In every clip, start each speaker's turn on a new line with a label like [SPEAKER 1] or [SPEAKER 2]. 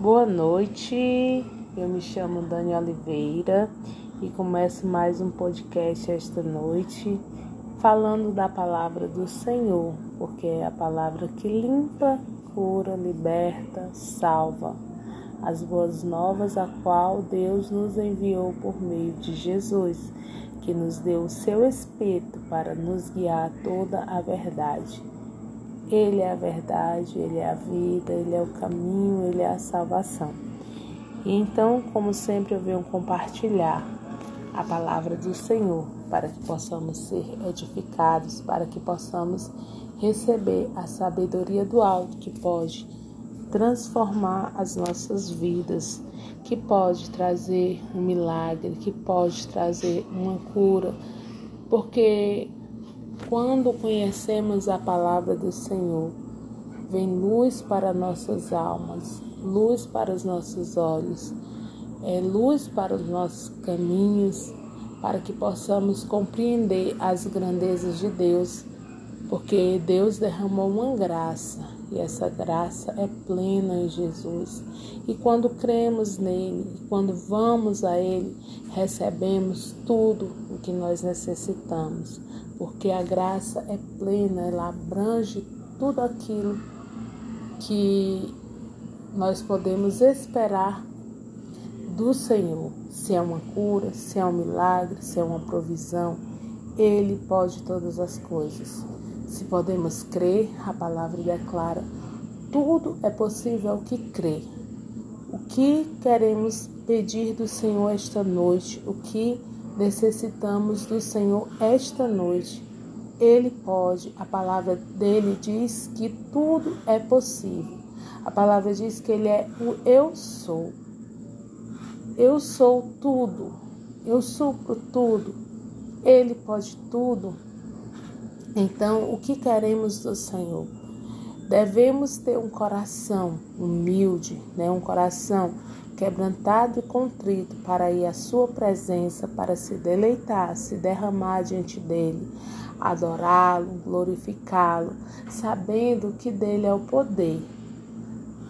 [SPEAKER 1] Boa noite, eu me chamo Dani Oliveira e começo mais um podcast esta noite falando da palavra do Senhor, porque é a palavra que limpa, cura, liberta, salva. As boas novas a qual Deus nos enviou por meio de Jesus, que nos deu o seu Espírito para nos guiar a toda a verdade. Ele é a verdade, Ele é a vida, Ele é o caminho, Ele é a salvação. E então, como sempre, eu venho compartilhar a palavra do Senhor para que possamos ser edificados, para que possamos receber a sabedoria do alto que pode transformar as nossas vidas, que pode trazer um milagre, que pode trazer uma cura, porque quando conhecemos a palavra do Senhor, vem luz para nossas almas, luz para os nossos olhos, é luz para os nossos caminhos, para que possamos compreender as grandezas de Deus, porque Deus derramou uma graça e essa graça é plena em Jesus. E quando cremos nele, quando vamos a ele, recebemos tudo o que nós necessitamos porque a graça é plena, ela abrange tudo aquilo que nós podemos esperar do Senhor. Se é uma cura, se é um milagre, se é uma provisão, Ele pode todas as coisas. Se podemos crer, a palavra declara: tudo é possível ao que crê. O que queremos pedir do Senhor esta noite? O que necessitamos do Senhor esta noite. Ele pode, a palavra dele diz que tudo é possível. A palavra diz que ele é o eu sou. Eu sou tudo. Eu supro tudo. Ele pode tudo. Então, o que queremos do Senhor? Devemos ter um coração humilde, né? um coração quebrantado e contrito para ir à sua presença, para se deleitar, se derramar diante dele, adorá-lo, glorificá-lo, sabendo que dele é o poder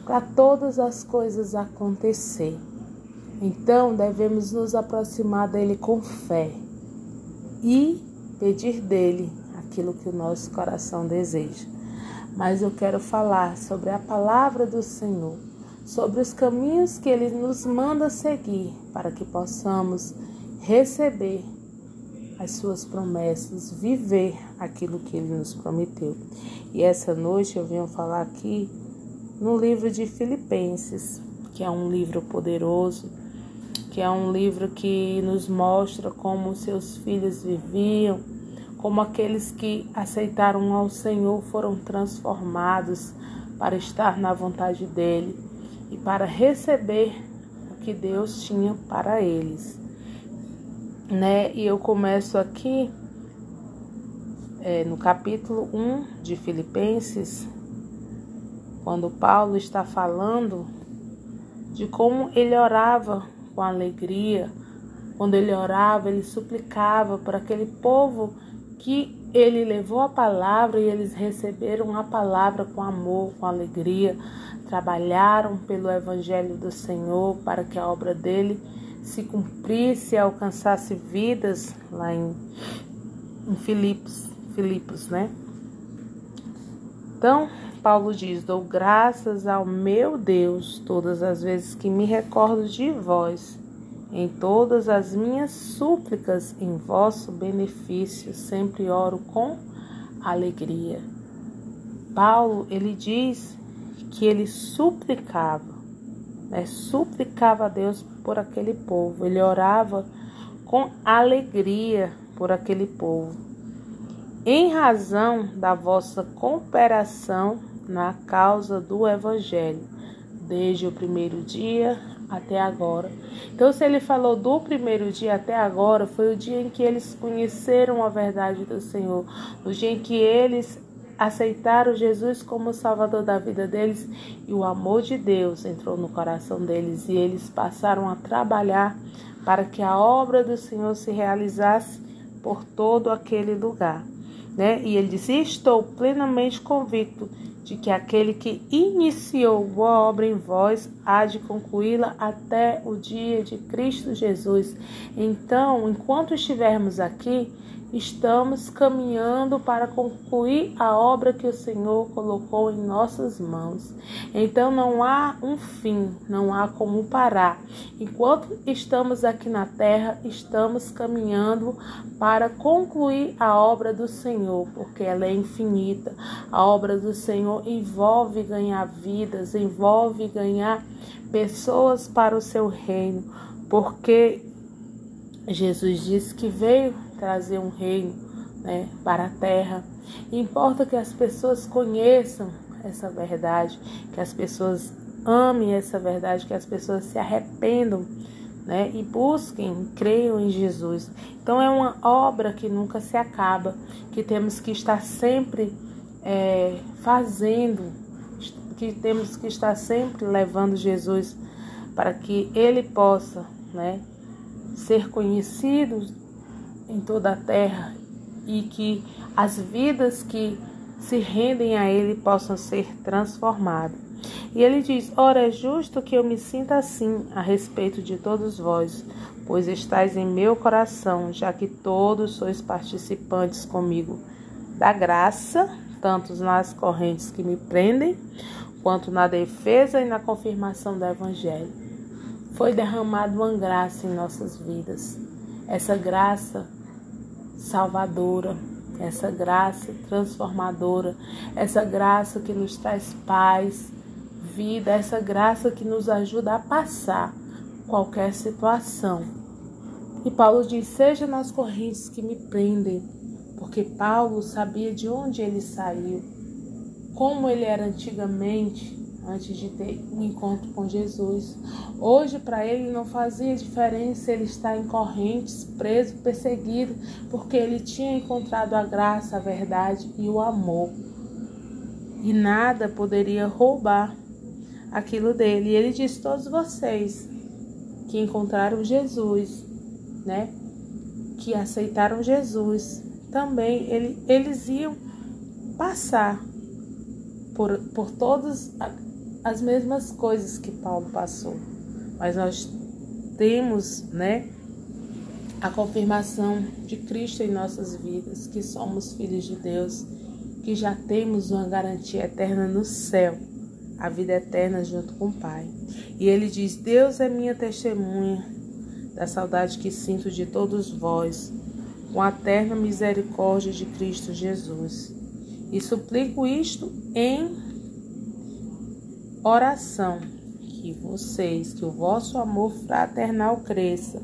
[SPEAKER 1] para todas as coisas acontecer. Então devemos nos aproximar dele com fé e pedir dele aquilo que o nosso coração deseja. Mas eu quero falar sobre a palavra do Senhor sobre os caminhos que Ele nos manda seguir para que possamos receber as Suas promessas, viver aquilo que Ele nos prometeu. E essa noite eu venho falar aqui no livro de Filipenses, que é um livro poderoso, que é um livro que nos mostra como seus filhos viviam, como aqueles que aceitaram ao Senhor foram transformados para estar na vontade dele e para receber o que Deus tinha para eles. Né? E eu começo aqui é, no capítulo 1 de Filipenses, quando Paulo está falando de como ele orava com alegria, quando ele orava, ele suplicava por aquele povo que ele levou a palavra e eles receberam a palavra com amor, com alegria, trabalharam pelo Evangelho do Senhor para que a obra dele se cumprisse e alcançasse vidas lá em, em Filipos, Filipos, né? Então, Paulo diz: Dou graças ao meu Deus todas as vezes que me recordo de vós, em todas as minhas súplicas em vosso benefício, sempre oro com alegria. Paulo, ele diz que ele suplicava, né? suplicava a Deus por aquele povo, ele orava com alegria por aquele povo, em razão da vossa cooperação na causa do Evangelho, desde o primeiro dia até agora. Então, se ele falou do primeiro dia até agora, foi o dia em que eles conheceram a verdade do Senhor, o dia em que eles aceitaram Jesus como Salvador da vida deles e o amor de Deus entrou no coração deles e eles passaram a trabalhar para que a obra do Senhor se realizasse por todo aquele lugar. Né? E ele disse: Estou plenamente convicto de que aquele que iniciou boa obra em vós há de concluí-la até o dia de Cristo Jesus. Então, enquanto estivermos aqui, estamos caminhando para concluir a obra que o Senhor colocou em nossas mãos. Então não há um fim, não há como parar. Enquanto estamos aqui na terra, estamos caminhando para concluir a obra do Senhor, porque ela é infinita. A obra do Senhor envolve ganhar vidas, envolve ganhar pessoas para o seu reino, porque Jesus disse que veio trazer um reino né, para a terra. Importa que as pessoas conheçam essa verdade, que as pessoas amem essa verdade, que as pessoas se arrependam né, e busquem, creiam em Jesus. Então é uma obra que nunca se acaba, que temos que estar sempre é, fazendo, que temos que estar sempre levando Jesus para que Ele possa né, ser conhecido em toda a terra e que as vidas que se rendem a Ele possam ser transformadas. E ele diz: Ora, é justo que eu me sinta assim a respeito de todos vós, pois estáis em meu coração, já que todos sois participantes comigo da graça, tanto nas correntes que me prendem, quanto na defesa e na confirmação do Evangelho. Foi derramada uma graça em nossas vidas. Essa graça salvadora, essa graça transformadora, essa graça que nos traz paz, vida, essa graça que nos ajuda a passar qualquer situação. E Paulo diz: seja nas correntes que me prendem, porque Paulo sabia de onde ele saiu, como ele era antigamente, antes de ter um encontro com Jesus. Hoje, para ele, não fazia diferença ele estar em correntes, preso, perseguido, porque ele tinha encontrado a graça, a verdade e o amor. E nada poderia roubar aquilo dele. E ele disse: Todos vocês que encontraram Jesus, né? Que aceitaram Jesus, também ele, eles iam passar por, por todas as mesmas coisas que Paulo passou, mas nós temos, né, a confirmação de Cristo em nossas vidas, que somos filhos de Deus, que já temos uma garantia eterna no céu, a vida eterna junto com o Pai. E ele diz: Deus é minha testemunha da saudade que sinto de todos vós, com a eterna misericórdia de Cristo Jesus. E suplico isto em oração que vocês, que o vosso amor fraternal cresça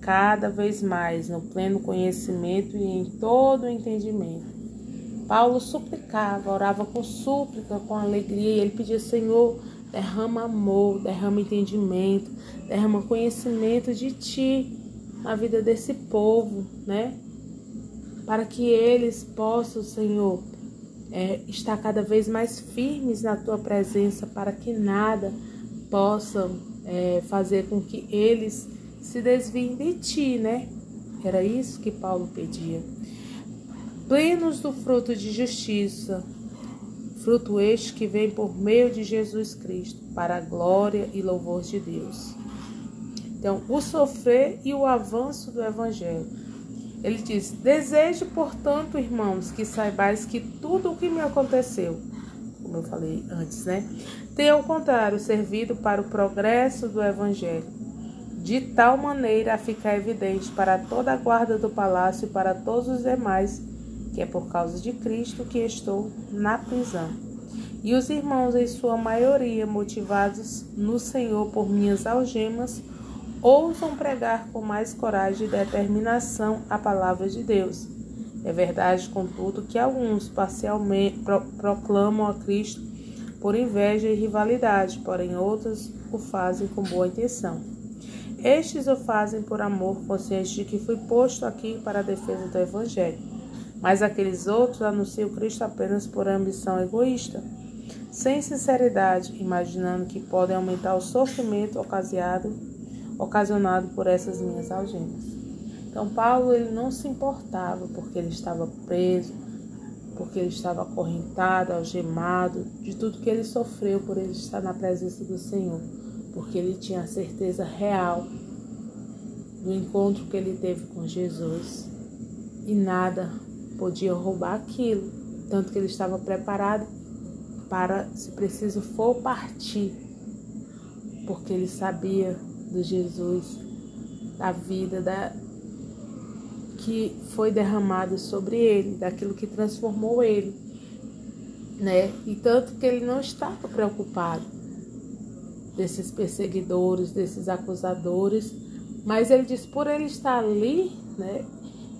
[SPEAKER 1] cada vez mais no pleno conhecimento e em todo o entendimento. Paulo suplicava, orava com súplica, com alegria, e ele pedia, Senhor, derrama amor, derrama entendimento, derrama conhecimento de ti na vida desse povo, né? Para que eles possam, Senhor, é, estar cada vez mais firmes na tua presença para que nada possa é, fazer com que eles se desviem de ti, né? Era isso que Paulo pedia. Plenos do fruto de justiça, fruto este que vem por meio de Jesus Cristo, para a glória e louvor de Deus. Então, o sofrer e o avanço do Evangelho ele diz: Desejo, portanto, irmãos, que saibais que tudo o que me aconteceu, como eu falei antes, né, tem ao contrário servido para o progresso do evangelho, de tal maneira a ficar evidente para toda a guarda do palácio e para todos os demais que é por causa de Cristo que estou na prisão. E os irmãos, em sua maioria, motivados no Senhor por minhas algemas, ousam pregar com mais coragem e determinação a palavra de Deus. É verdade, contudo, que alguns parcialmente pro, proclamam a Cristo por inveja e rivalidade, porém outros o fazem com boa intenção. Estes o fazem por amor, consciente de que fui posto aqui para a defesa do Evangelho. Mas aqueles outros anunciam Cristo apenas por ambição egoísta, sem sinceridade, imaginando que podem aumentar o sofrimento ocasionado ocasionado por essas minhas algemas. Então Paulo ele não se importava porque ele estava preso, porque ele estava acorrentado, algemado, de tudo que ele sofreu por ele estar na presença do Senhor, porque ele tinha a certeza real do encontro que ele teve com Jesus e nada podia roubar aquilo, tanto que ele estava preparado para, se preciso for, partir, porque ele sabia do Jesus, da vida, da que foi derramado sobre ele, daquilo que transformou ele, né? E tanto que ele não estava preocupado desses perseguidores, desses acusadores, mas ele diz por ele estar ali, né?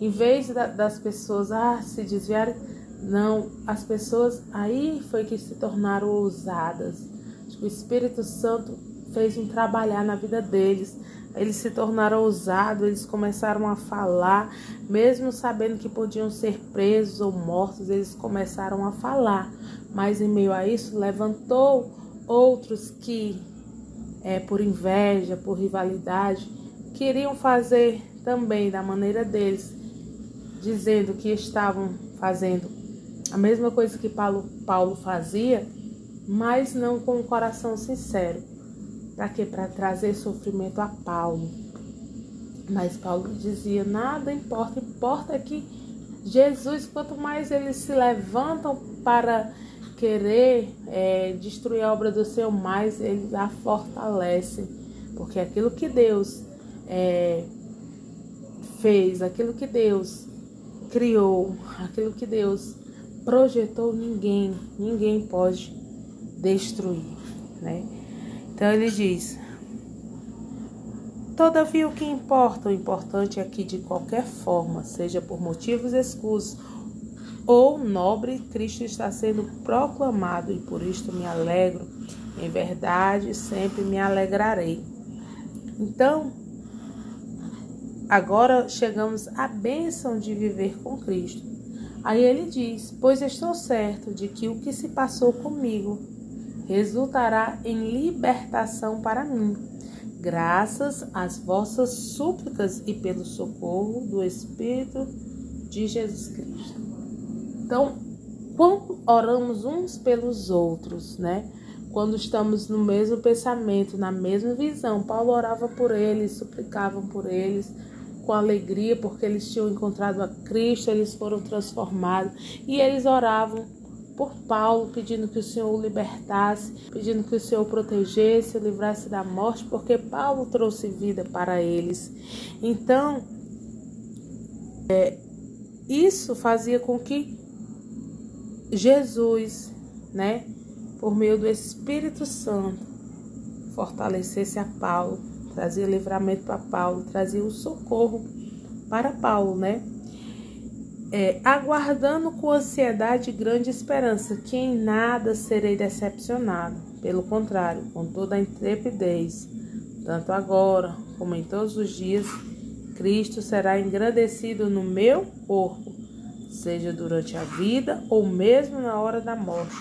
[SPEAKER 1] Em vez das pessoas ah, se desviarem, não, as pessoas aí foi que se tornaram ousadas. O Espírito Santo fez um trabalhar na vida deles. Eles se tornaram ousados, eles começaram a falar, mesmo sabendo que podiam ser presos ou mortos, eles começaram a falar. Mas em meio a isso, levantou outros que, é, por inveja, por rivalidade, queriam fazer também da maneira deles, dizendo que estavam fazendo a mesma coisa que Paulo, Paulo fazia, mas não com o coração sincero. Para quê? Para trazer sofrimento a Paulo. Mas Paulo dizia: nada importa, importa que Jesus, quanto mais eles se levantam para querer é, destruir a obra do Senhor, mais eles a fortalecem. Porque aquilo que Deus é, fez, aquilo que Deus criou, aquilo que Deus projetou, ninguém, ninguém pode destruir, né? Então ele diz: Todavia o que importa, o importante é que de qualquer forma, seja por motivos escusos ou nobre, Cristo está sendo proclamado e por isto me alegro. Em verdade, sempre me alegrarei. Então, agora chegamos à bênção de viver com Cristo. Aí ele diz: Pois estou certo de que o que se passou comigo resultará em libertação para mim, graças às vossas súplicas e pelo socorro do Espírito de Jesus Cristo. Então, quando oramos uns pelos outros, né? Quando estamos no mesmo pensamento, na mesma visão, Paulo orava por eles, suplicavam por eles, com alegria, porque eles tinham encontrado a Cristo, eles foram transformados e eles oravam por Paulo, pedindo que o Senhor o libertasse, pedindo que o Senhor o protegesse, o livrasse da morte, porque Paulo trouxe vida para eles. Então, é, isso fazia com que Jesus, né, por meio do Espírito Santo, fortalecesse a Paulo trazia livramento para Paulo, trazia o socorro para Paulo, né? É, aguardando com ansiedade e grande esperança, que em nada serei decepcionado. Pelo contrário, com toda a intrepidez, tanto agora como em todos os dias, Cristo será engrandecido no meu corpo, seja durante a vida ou mesmo na hora da morte.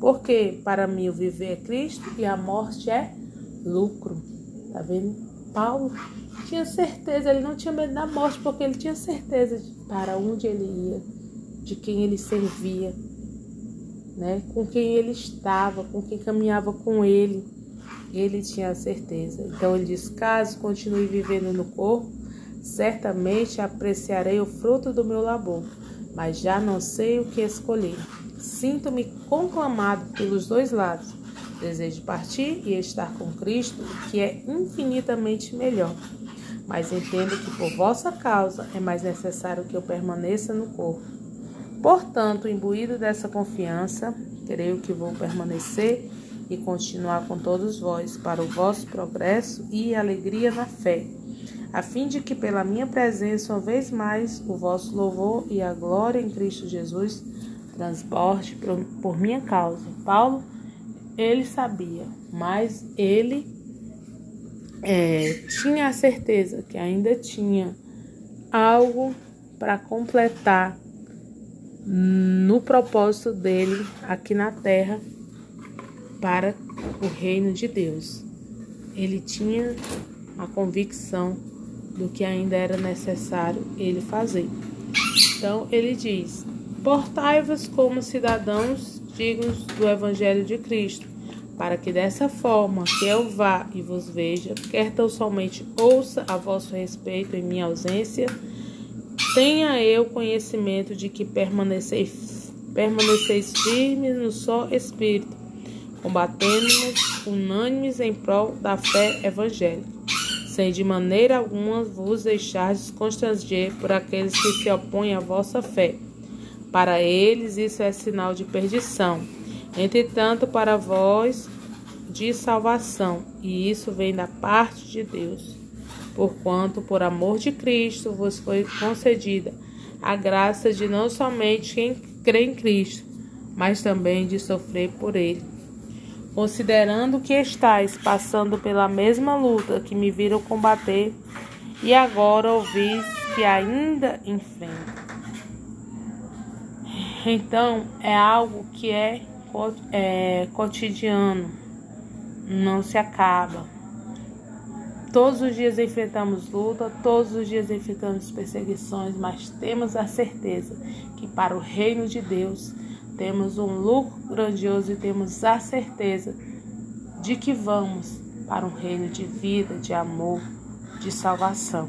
[SPEAKER 1] Porque para mim o viver é Cristo e a morte é lucro. Tá vendo? Paulo tinha certeza, ele não tinha medo da morte, porque ele tinha certeza de para onde ele ia, de quem ele servia, né? com quem ele estava, com quem caminhava com ele. Ele tinha certeza. Então ele diz: caso continue vivendo no corpo, certamente apreciarei o fruto do meu labor, mas já não sei o que escolher. Sinto-me conclamado pelos dois lados Desejo partir e estar com Cristo, que é infinitamente melhor. Mas entendo que por vossa causa é mais necessário que eu permaneça no corpo. Portanto, imbuído dessa confiança, creio que vou permanecer e continuar com todos vós para o vosso progresso e alegria na fé, a fim de que pela minha presença, uma vez mais, o vosso louvor e a glória em Cristo Jesus transborde por minha causa. Paulo ele sabia, mas ele é, tinha a certeza que ainda tinha algo para completar no propósito dele aqui na terra para o reino de Deus. Ele tinha a convicção do que ainda era necessário ele fazer. Então ele diz: Portai-vos como cidadãos dignos do Evangelho de Cristo, para que dessa forma que eu vá e vos veja, quer tão somente ouça a vosso respeito em minha ausência, tenha eu conhecimento de que permaneceis, permaneceis firmes no só Espírito, combatendo-nos unânimes em prol da fé evangélica, sem de maneira alguma vos deixar constranger por aqueles que se opõem à vossa fé. Para eles isso é sinal de perdição, entretanto para vós de salvação, e isso vem da parte de Deus. Porquanto, por amor de Cristo, vos foi concedida a graça de não somente quem crê em Cristo, mas também de sofrer por Ele considerando que estáis passando pela mesma luta que me viram combater, e agora ouvis que ainda enfrento. Então, é algo que é, é cotidiano, não se acaba. Todos os dias enfrentamos luta, todos os dias enfrentamos perseguições, mas temos a certeza que para o reino de Deus temos um lucro grandioso e temos a certeza de que vamos para um reino de vida, de amor, de salvação.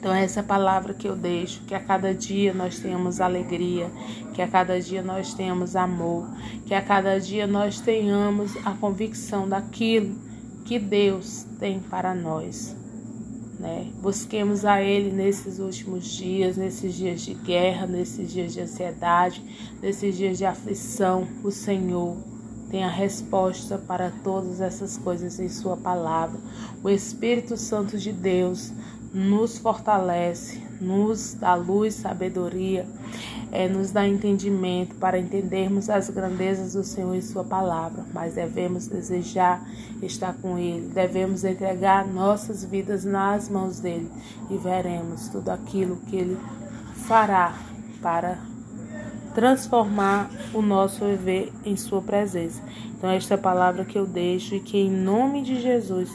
[SPEAKER 1] Então, essa é palavra que eu deixo: que a cada dia nós tenhamos alegria, que a cada dia nós tenhamos amor, que a cada dia nós tenhamos a convicção daquilo que Deus tem para nós. Né? Busquemos a Ele nesses últimos dias, nesses dias de guerra, nesses dias de ansiedade, nesses dias de aflição. O Senhor tem a resposta para todas essas coisas em Sua palavra. O Espírito Santo de Deus nos fortalece, nos dá luz, sabedoria, é, nos dá entendimento para entendermos as grandezas do Senhor e Sua palavra. Mas devemos desejar estar com Ele, devemos entregar nossas vidas nas mãos dele e veremos tudo aquilo que Ele fará para transformar o nosso viver em Sua presença. Então, esta é a palavra que eu deixo e que, em nome de Jesus,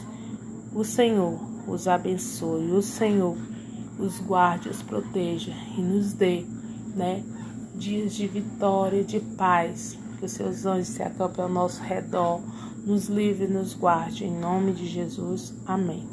[SPEAKER 1] o Senhor os abençoe, o Senhor os guarde, os proteja e nos dê, né, dias de vitória, de paz, que os seus anjos se acampem ao nosso redor, nos livre e nos guarde, em nome de Jesus. Amém.